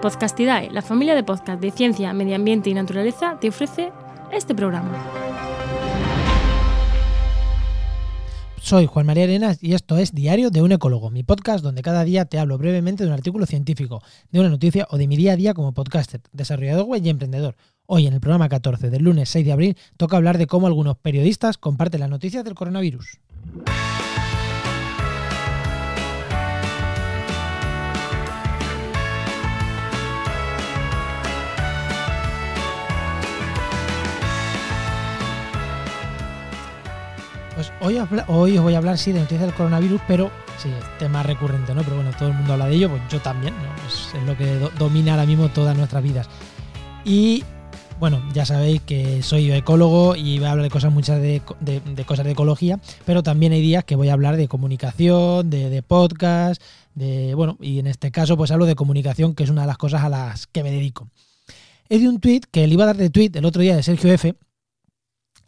Podcastidae, la familia de podcast de ciencia, medio ambiente y naturaleza, te ofrece este programa. Soy Juan María Arenas y esto es Diario de un Ecólogo, mi podcast donde cada día te hablo brevemente de un artículo científico, de una noticia o de mi día a día como podcaster, desarrollador web y emprendedor. Hoy, en el programa 14 del lunes 6 de abril, toca hablar de cómo algunos periodistas comparten las noticias del coronavirus. Pues hoy, os voy a hablar, sí, de noticias del coronavirus, pero sí, es tema recurrente, ¿no? Pero bueno, todo el mundo habla de ello, pues yo también, ¿no? Es, lo que domina ahora mismo todas nuestras vidas. Y bueno, ya sabéis que soy ecólogo y voy a hablar de cosas muchas de, cosas de ecología, pero también hay días que voy a hablar de comunicación, de, de, podcast, de bueno, y en este caso pues hablo de comunicación, que es una de las cosas a las que me dedico. Es de un tweet que le iba a dar de tweet el otro día de Sergio F,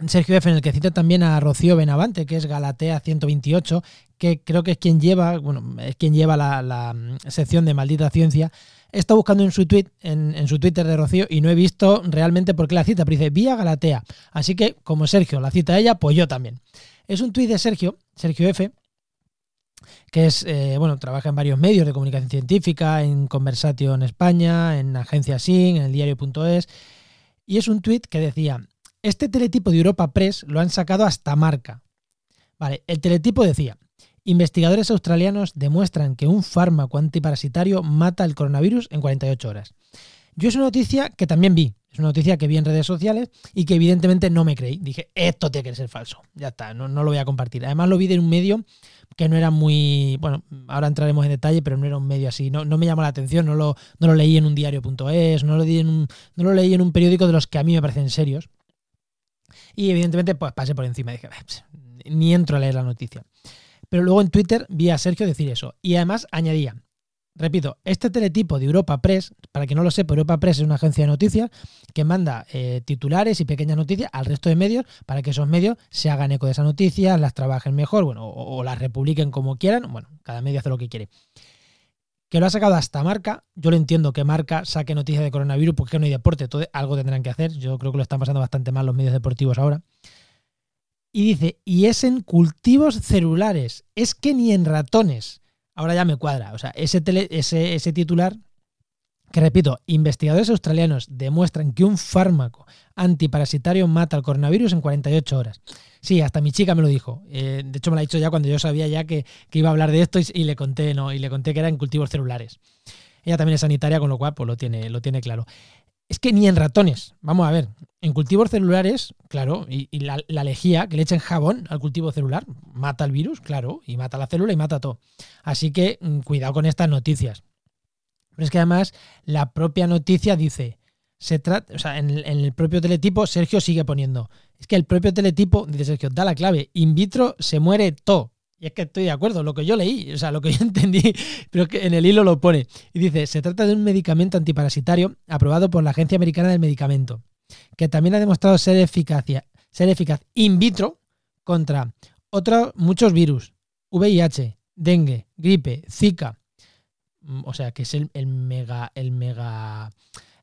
Sergio F, en el que cita también a Rocío Benavante, que es Galatea 128, que creo que es quien lleva, bueno, es quien lleva la, mm, sección de Maldita Ciencia. He buscando en su tweet, en, su Twitter de Rocío, y no he visto realmente por qué la cita, pero dice vía Galatea. Así que, como Sergio la cita a ella, pues yo también. Es un tweet de Sergio, Sergio F, que es, eh, bueno, trabaja en varios medios de comunicación científica, en Conversation España, en Agencia SIN, en el diario.es, y es un tweet que decía, este teletipo de Europa Press lo han sacado hasta marca. Vale, el teletipo decía, investigadores australianos demuestran que un fármaco antiparasitario mata el coronavirus en 48 horas. Yo es una noticia que también vi, es una noticia que vi en redes sociales y que evidentemente no me creí. Dije, esto tiene que ser falso. Ya está, no, lo voy a compartir. Además lo vi de un medio que no era muy, bueno, ahora entraremos en detalle, pero no era un medio así, no, no me llamó la atención, no lo, no lo leí en un diario.es, no, no lo leí en un periódico de los que a mí me parecen serios. Y evidentemente, pues pasé por encima dije, ni entro a leer la noticia. Pero luego en Twitter vi a Sergio decir eso. Y además añadía, repito, este teletipo de Europa Press, para que no lo sepa, Europa Press es una agencia de noticias que manda eh, titulares y pequeñas noticias al resto de medios para que esos medios se hagan eco de esas noticias, las trabajen mejor, bueno, o las republiquen como quieran. Bueno, cada medio hace lo que quiere que lo ha sacado hasta marca. Yo lo entiendo que marca saque noticias de coronavirus porque no hay deporte, todo, algo tendrán que hacer. Yo creo que lo están pasando bastante mal los medios deportivos ahora. Y dice, y es en cultivos celulares, es que ni en ratones. Ahora ya me cuadra. O sea, ese, ese, ese titular, que repito, investigadores australianos demuestran que un fármaco antiparasitario mata al coronavirus en 48 horas. Sí, hasta mi chica me lo dijo. Eh, de hecho, me lo ha dicho ya cuando yo sabía ya que, iba a hablar de esto y, le conté, ¿no? Y le conté que era en cultivos celulares. Ella también es sanitaria, con lo cual pues, lo, tiene, lo tiene claro. Es que ni en ratones, vamos a ver, en cultivos celulares, claro, y, la, lejía, que le echen jabón al cultivo celular, mata el virus, claro, y mata la célula y mata todo. Así que mm, cuidado con estas noticias. Pero es que además la propia noticia dice, se trata, o sea, en el, propio teletipo Sergio sigue poniendo, es que el propio teletipo, dice Sergio, da la clave, in vitro se muere todo. Y es que estoy de acuerdo, lo que yo leí, o sea, lo que yo entendí, pero que en el hilo lo pone. Y dice, se trata de un medicamento antiparasitario aprobado por la Agencia Americana del Medicamento, que también ha demostrado ser, eficacia, ser eficaz in vitro contra otros muchos virus, VIH, dengue, gripe, Zika. Mm, o sea, que es el, mega, el mega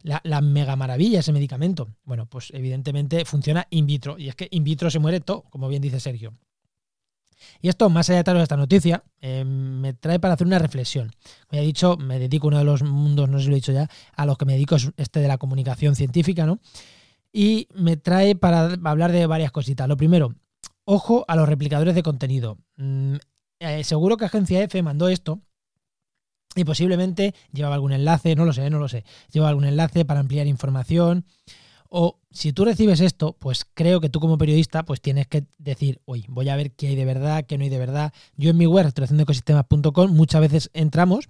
la, mega maravilla ese medicamento. Bueno, pues evidentemente funciona in vitro. Y es que in vitro se muere todo, como bien dice Sergio. Y esto, más allá de tal esta noticia, eh, me trae para hacer una reflexión. Como ya he dicho, me dedico uno de los mundos, no sé si lo he dicho ya, a los que me dedico es este de la comunicación científica, ¿no? Y me trae para hablar de varias cositas. Lo primero, ojo a los replicadores de contenido. Mm, eh, seguro que Agencia F mandó esto y posiblemente llevaba algún enlace, no lo sé, no lo sé, llevaba algún enlace para ampliar información. O si tú recibes esto, pues creo que tú como periodista pues tienes que decir, oye, voy a ver qué hay de verdad, qué no hay de verdad. Yo en mi web, ecosistemas.com, muchas veces entramos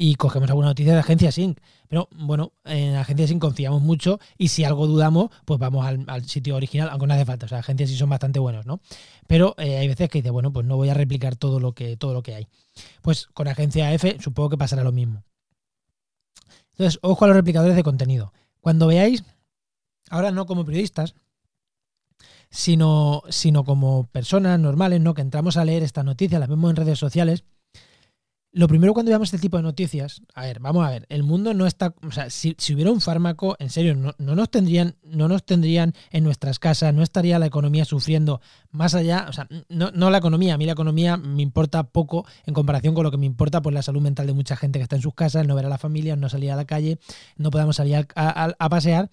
y cogemos alguna noticia de Agencia Sync. Pero bueno, en Agencia Sync confiamos mucho y si algo dudamos, pues vamos al, sitio original, aunque no hace falta. O sea, Agencias sí son bastante buenos, ¿no? Pero eh, hay veces que dice, bueno, pues no voy a replicar todo lo que, todo lo que hay. Pues con Agencia F supongo que pasará lo mismo. Entonces, ojo a los replicadores de contenido. Cuando veáis, ahora no como periodistas, sino, sino como personas normales, ¿no? Que entramos a leer estas noticias, las vemos en redes sociales lo primero cuando veamos este tipo de noticias, a ver, vamos a ver, el mundo no está, o sea, si, hubiera un fármaco, en serio, no, nos tendrían, no nos tendrían en nuestras casas, no estaría la economía sufriendo más allá, o sea, no, no la economía, a mí la economía me importa poco en comparación con lo que me importa pues la salud mental de mucha gente que está en sus casas, no ver a la familia, no salir a la calle, no podamos salir a pasear.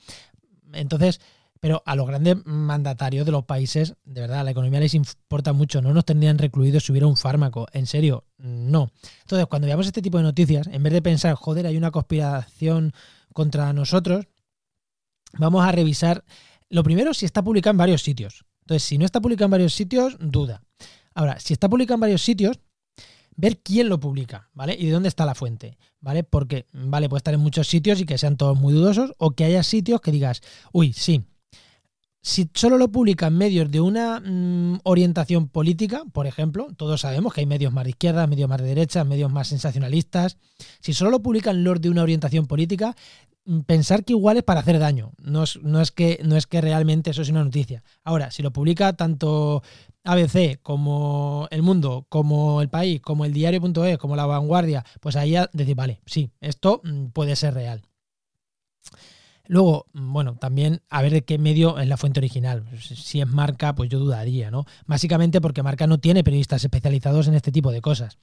Entonces, pero a los grandes mandatarios de los países, de verdad, la economía les importa mucho. No nos tendrían recluidos si hubiera un fármaco. En serio, no. Entonces, cuando veamos este tipo de noticias, en vez de pensar, joder, hay una conspiración contra nosotros, vamos a revisar, lo primero, si está publicado en varios sitios. Entonces, si no está publicado en varios sitios, duda. Ahora, si está publicado en varios sitios, ver quién lo publica, ¿vale? Y de dónde está la fuente, ¿vale? Porque, vale, puede estar en muchos sitios y que sean todos muy dudosos, o que haya sitios que digas, uy, sí, si solo lo publican medios de una mm, orientación política, por ejemplo, todos sabemos que hay medios más de izquierda, medios más de derecha, medios más sensacionalistas. Si solo lo publican los de una orientación política, mm, pensar que igual es para hacer daño. No es, no es, que, no es que realmente eso es una noticia. Ahora, si lo publica tanto ABC como El Mundo, como El País, como el diario.es, como La Vanguardia, pues ahí ya decir, vale, sí, esto mm, puede ser real. Luego, mm, bueno, también a ver de qué medio es la fuente original. Si es marca, pues yo dudaría, ¿no? Básicamente porque marca no tiene periodistas especializados en este tipo de cosas.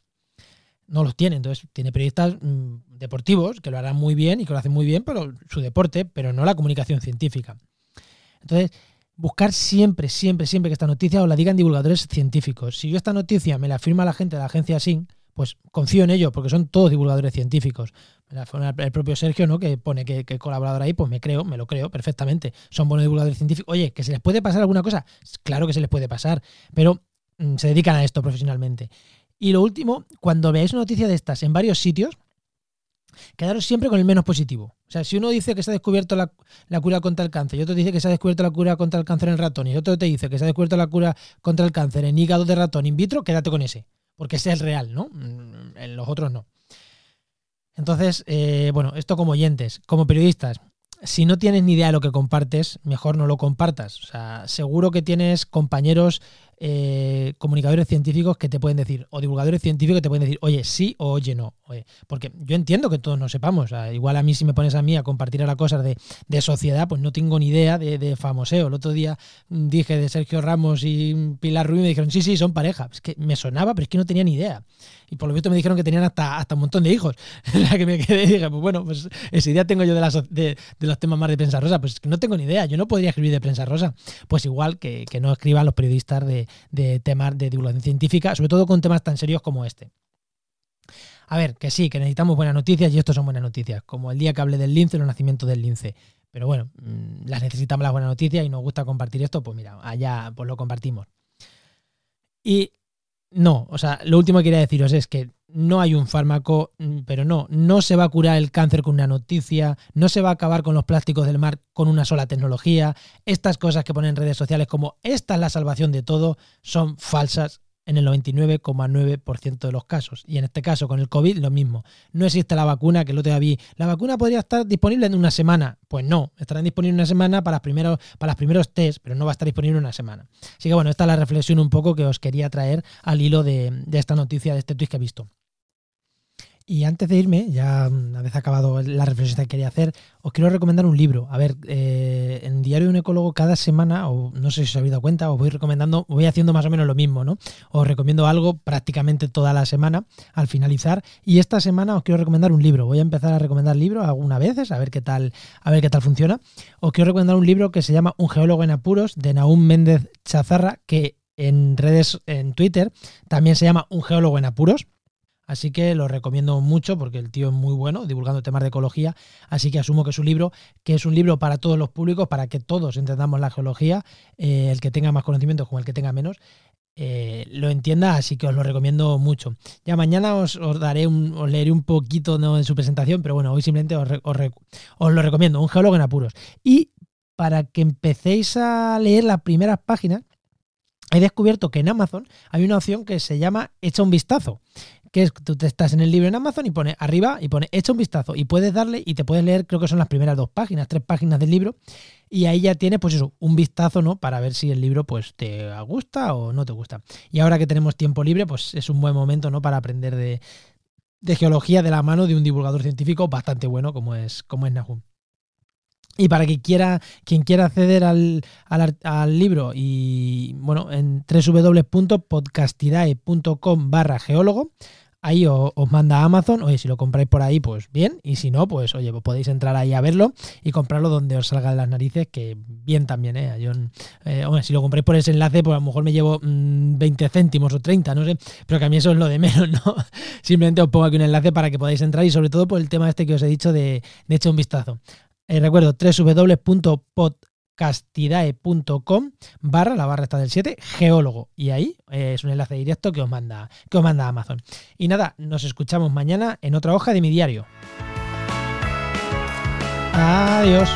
No los tiene, entonces tiene periodistas mm, deportivos que lo harán muy bien y que lo hacen muy bien, pero su deporte, pero no la comunicación científica. Entonces, buscar siempre, siempre, siempre que esta noticia os la digan divulgadores científicos. Si yo esta noticia me la firma la gente de la agencia SIN, pues confío en ello, porque son todos divulgadores científicos. El propio Sergio, ¿no? Que pone que, que colaborador ahí, pues me creo, me lo creo perfectamente. Son buenos divulgadores científicos. Oye, ¿que se les puede pasar alguna cosa? Claro que se les puede pasar, pero mm, se dedican a esto profesionalmente. Y lo último, cuando veáis una noticia de estas en varios sitios, quedaros siempre con el menos positivo. O sea, si uno dice que se ha descubierto la, cura contra el cáncer y otro dice que se ha descubierto la cura contra el cáncer en ratón y otro te dice que se ha descubierto la cura contra el cáncer en hígado de ratón in vitro, quédate con ese porque ese es el real, ¿no? Mm, en los otros no. Entonces, eh, bueno, esto como oyentes, como periodistas, si no tienes ni idea de lo que compartes, mejor no lo compartas. O sea, seguro que tienes compañeros eh, comunicadores científicos que te pueden decir, o divulgadores científicos que te pueden decir, oye, sí o oye, no. porque yo entiendo que todos no sepamos. igual a mí, si me pones a mí a compartir ahora cosas de, de sociedad, pues no tengo ni idea de, de, famoseo. El otro día dije de Sergio Ramos y Pilar Ruiz y me dijeron, sí, sí, son pareja. Es que me sonaba, pero es que no tenía ni idea. Y por lo visto me dijeron que tenían hasta, hasta un montón de hijos. la que me quedé y dije, pues bueno, pues esa idea tengo yo de, las, de, los temas más de prensa rosa. Pues es que no tengo ni idea. Yo no podría escribir de prensa rosa. Pues igual que, que no escriban los periodistas de, de temas de divulgación científica, sobre todo con temas tan serios como este. A ver, que sí, que necesitamos buenas noticias y esto son buenas noticias, como el día que hablé del lince, el nacimiento del lince. Pero bueno, mm, las necesitamos las buenas noticias y nos gusta compartir esto, pues mira, allá pues lo compartimos. Y no, o sea, lo último que quería deciros es que no hay un fármaco, mm, pero no, no se va a curar el cáncer con una noticia, no se va a acabar con los plásticos del mar con una sola tecnología. Estas cosas que ponen en redes sociales como esta es la salvación de todo son falsas en el 99,9% de los casos. Y en este caso, con el COVID, lo mismo. No existe la vacuna, que lo te vi. ¿La vacuna podría estar disponible en una semana? Pues no, estará disponible una semana para, los primeros, para los primeros test, pero no va a estar disponible una semama. Así que bueno, esta es la reflexión un poco que os quería traer al hilo de, de esta noticia, de este tweet que he visto. Y antes de irme, ya una vez acabado la reflexión que quería hacer, os quiero recomendar un libro. A ver, eh, en Diario de un Ecólogo cada semana, o no sé si os habéis dado cuenta, os voy recomendando, voy haciendo más o menos lo mismo, ¿no? Os recomiendo algo prácticamente toda la semana al finalizar. Y esta semana os quiero recomendar un libro. Voy a empezar a recomendar libros algunas veces, a ver qué tal, a ver qué tal funciona. Os quiero recomendar un libro que se llama Un geólogo en apuros, de Naum Méndez Chazarra, que en redes, en Twitter, también se llama Un geólogo en apuros. Así que lo recomiendo mucho porque el tío es muy bueno divulgando temas de ecología. Así que asumo que es un libro que es un libro para todos los públicos, para que todos entendamos la geología, eh, el que tenga más conocimiento como el que tenga menos. Eh, lo entienda, así que os lo recomiendo mucho. Ya mañana os, daré un, os leeré un poquito ¿no? en su presentación, pero bueno, hoy simplemente os, os lo recomiendo, un geólogo en apuros. Y para que empecéis a leer las primeras páginas, he descubierto que en Amazon hay una opción que se llama Echa un vistazo que es tú te estás en el libro en Amazon y pone arriba y pone echa un vistazo y puedes darle y te puedes leer, creo que son las primeras dos páginas, tres páginas del libro y ahí ya tienes pues eso, un vistazo, ¿no? Para ver si el libro pues te gusta o no te gusta. Y ahora que tenemos tiempo libre, pues es un buen momento, ¿no? Para aprender de, de geología de la mano de un divulgador científico bastante bueno como es, como es Nahum. Y para quien quiera, quien quiera acceder al, al, libro y bueno, en www.podcastidae.com barra geólogo, ahí os, manda Amazon, oye, si lo compráis por ahí, pues bien, y si no, pues oye, pues podéis entrar ahí a verlo y comprarlo donde os salga de las narices, que bien también, ¿eh? Yo, eh si lo compráis por ese enlace, pues a lo mejor me llevo 20 mm, céntimos o 30, no sé, pero que a mí eso es lo de menos, ¿no? Simplemente os pongo aquí un enlace para que podáis entrar y sobre todo por el tema este que os he dicho de, de echar un vistazo. Eh, recuerdo, www.podcastidae.com barra, la barra está del 7, geólogo. Y ahí eh, es un enlace directo que os, manda, que os manda Amazon. Y nada, nos escuchamos mañana en otra hoja de mi diario. Adiós.